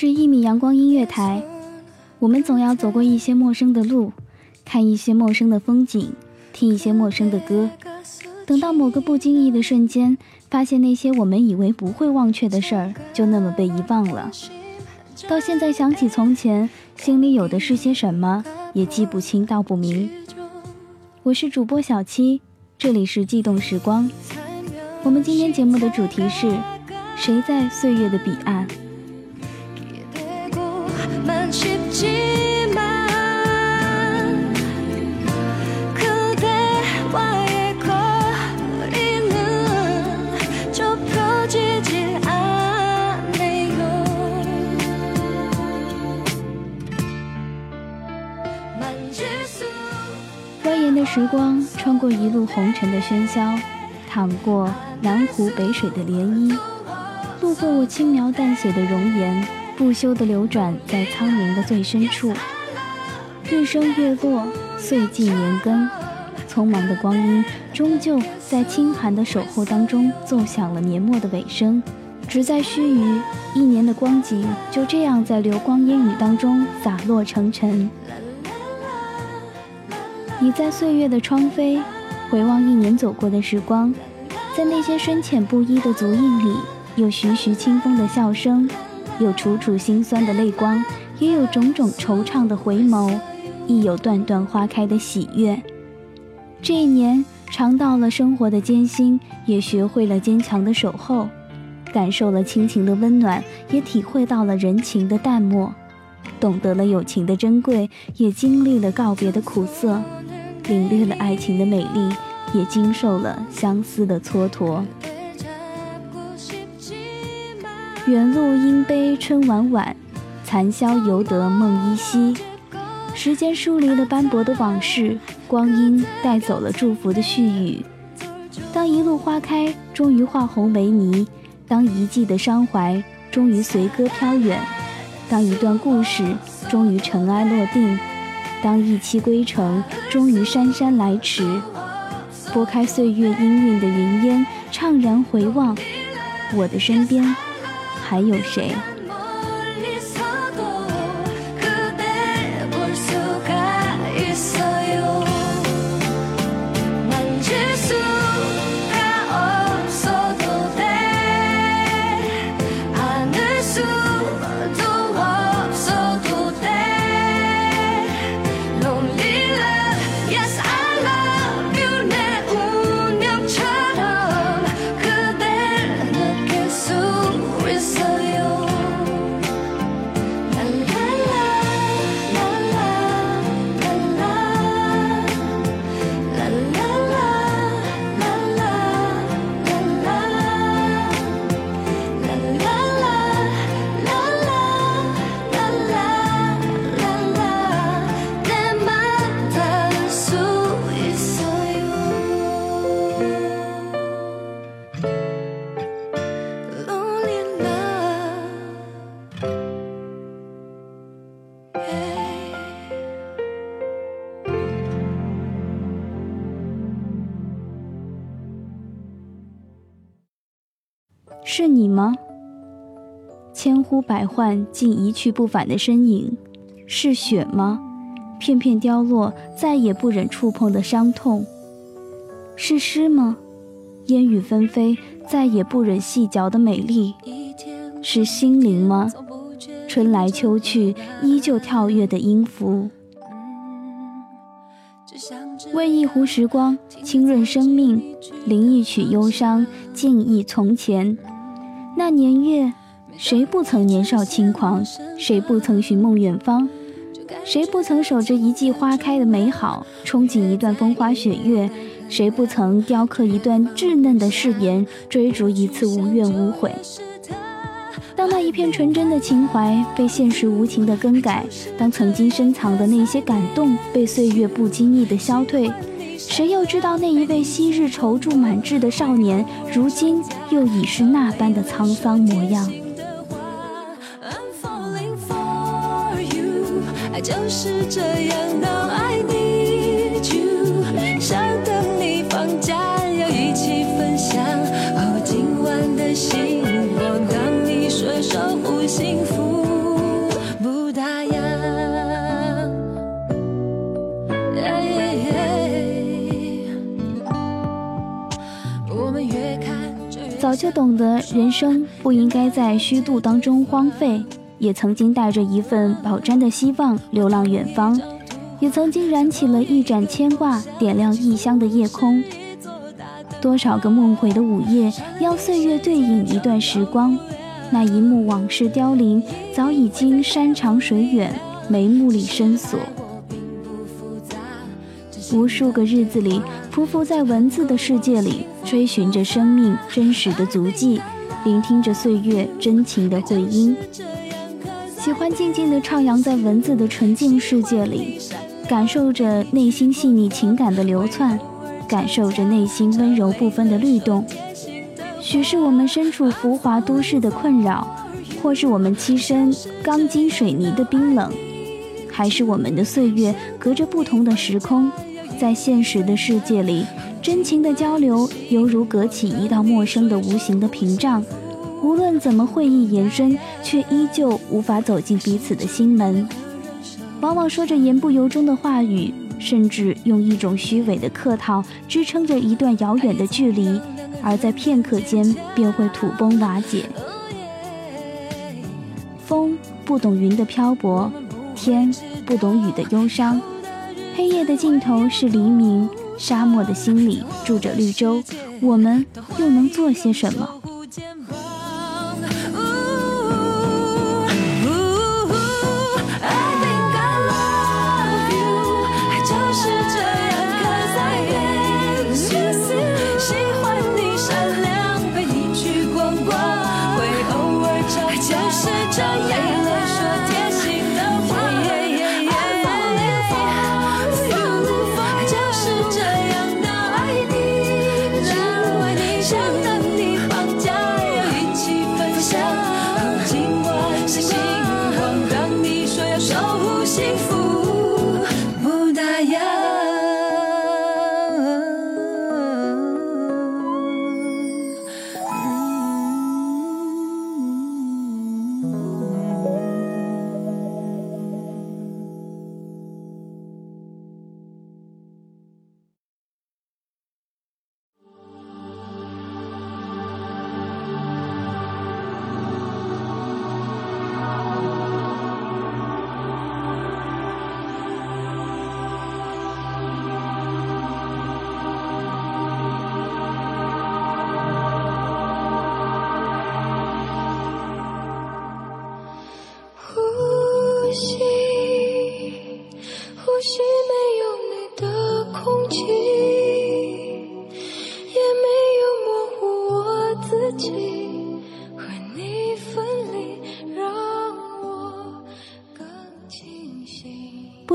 是一米阳光音乐台，我们总要走过一些陌生的路，看一些陌生的风景，听一些陌生的歌。等到某个不经意的瞬间，发现那些我们以为不会忘却的事儿，就那么被遗忘了。到现在想起从前，心里有的是些什么，也记不清道不明。我是主播小七，这里是悸动时光。我们今天节目的主题是：谁在岁月的彼岸？蜿蜒的时光穿过一路红尘的喧嚣，淌过南湖北水的涟漪，路过我轻描淡写的容颜，不休地流转在苍冥的最深处。日升月落，岁尽年更，匆忙的光阴终究在清寒的守候当中奏响了年末的尾声。只在须臾，一年的光景就这样在流光烟雨当中洒落成尘。你在岁月的窗扉回望一年走过的时光，在那些深浅不一的足印里，有徐徐清风的笑声，有楚楚心酸的泪光，也有种种惆怅的回眸，亦有段段花开的喜悦。这一年尝到了生活的艰辛，也学会了坚强的守候，感受了亲情的温暖，也体会到了人情的淡漠，懂得了友情的珍贵，也经历了告别的苦涩。领略了爱情的美丽，也经受了相思的蹉跎。远路应悲春晚晚，残宵犹得梦依稀。时间疏离了斑驳的往事，光阴带走了祝福的絮语。当一路花开，终于化红为泥；当一季的伤怀，终于随歌飘远；当一段故事，终于尘埃落定。当一期归程，终于姗姗来迟。拨开岁月氤氲的云烟，怅然回望，我的身边还有谁？是你吗？千呼百唤竟一去不返的身影，是雪吗？片片凋落，再也不忍触碰的伤痛，是诗吗？烟雨纷飞，再也不忍细嚼的美丽，是心灵吗？春来秋去，依旧跳跃的音符。为一壶时光，清润生命，吟一曲忧伤，静忆从前。那年月，谁不曾年少轻狂？谁不曾寻梦远方？谁不曾守着一季花开的美好，憧憬一段风花雪月？谁不曾雕刻一段稚嫩的誓言，追逐一次无怨无悔？那一片纯真的情怀被现实无情的更改，当曾经深藏的那些感动被岁月不经意的消退。谁又知道那一位昔日踌躇满志的少年，如今又已是那般的沧桑模样？就是这样，I 就懂得人生不应该在虚度当中荒废，也曾经带着一份饱沾的希望流浪远方，也曾经燃起了一盏牵挂，点亮异乡的夜空。多少个梦回的午夜，要岁月对饮一段时光。那一幕往事凋零，早已经山长水远，眉目里深锁。无数个日子里，匍匐在文字的世界里，追寻着生命真实的足迹，聆听着岁月真情的回音。喜欢静静地徜徉在文字的纯净世界里，感受着内心细腻情感的流窜，感受着内心温柔不分的律动。许是我们身处浮华都市的困扰，或是我们栖身钢筋水泥的冰冷，还是我们的岁月隔着不同的时空。在现实的世界里，真情的交流犹如隔起一道陌生的无形的屏障，无论怎么会意延伸，却依旧无法走进彼此的心门。往往说着言不由衷的话语，甚至用一种虚伪的客套支撑着一段遥远的距离，而在片刻间便会土崩瓦解。风不懂云的漂泊，天不懂雨的忧伤。黑夜的尽头是黎明，沙漠的心里住着绿洲，我们又能做些什么？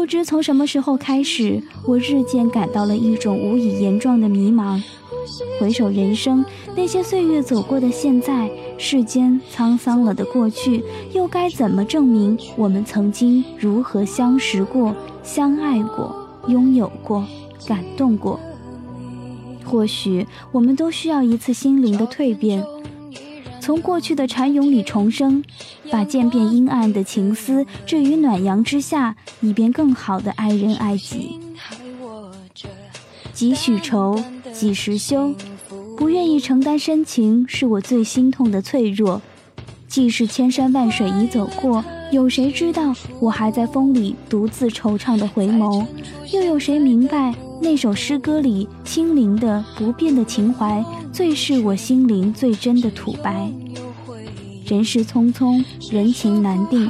不知从什么时候开始，我日渐感到了一种无以言状的迷茫。回首人生，那些岁月走过的现在，世间沧桑了的过去，又该怎么证明我们曾经如何相识过、相爱过、拥有过、感动过？或许我们都需要一次心灵的蜕变。从过去的蝉蛹里重生，把渐变阴暗的情思置于暖阳之下，以便更好的爱人爱己。几许愁，几时休？不愿意承担深情，是我最心痛的脆弱。既是千山万水已走过，有谁知道我还在风里独自惆怅的回眸？又有谁明白那首诗歌里清灵的不变的情怀？最是我心灵最真的吐白。人世匆匆，人情难定，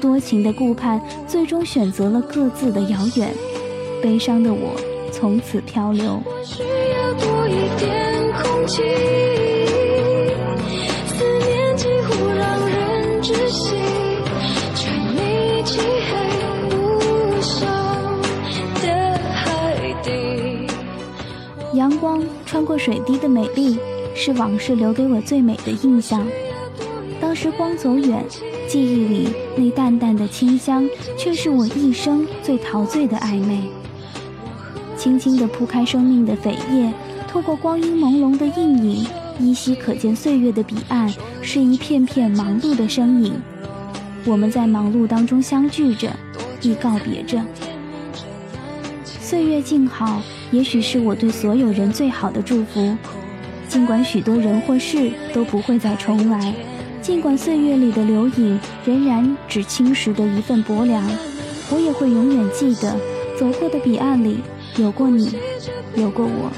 多情的顾盼，最终选择了各自的遥远。悲伤的我，从此漂流。阳光穿过水滴的美丽，是往事留给我最美的印象。当时光走远，记忆里那淡淡的清香，却是我一生最陶醉的暧昧。轻轻地铺开生命的扉页，透过光阴朦胧的印影，依稀可见岁月的彼岸，是一片片忙碌的身影。我们在忙碌当中相聚着，亦告别着。岁月静好。也许是我对所有人最好的祝福。尽管许多人或事都不会再重来，尽管岁月里的留影仍然只侵蚀的一份薄凉，我也会永远记得，走过的彼岸里有过你，有过我。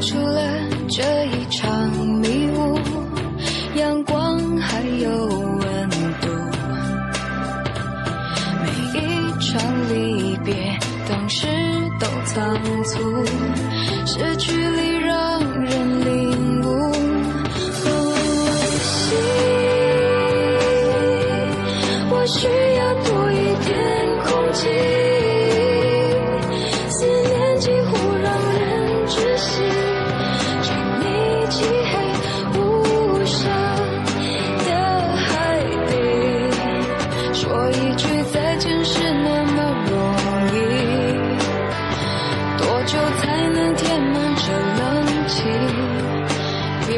除了这一场迷雾阳光还有温度。每一场离别当时都仓促失去久才能填满这冷清夜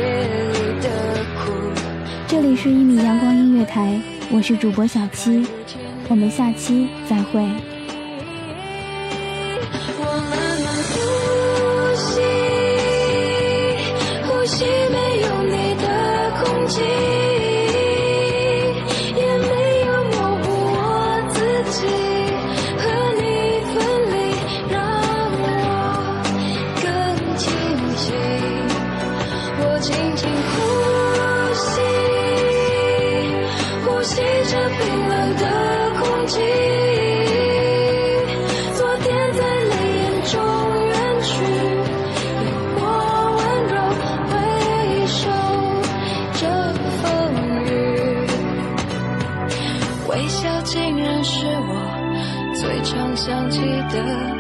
里的苦？这里是一米阳光音乐台，我是主播小七，我们下期再会。想起的。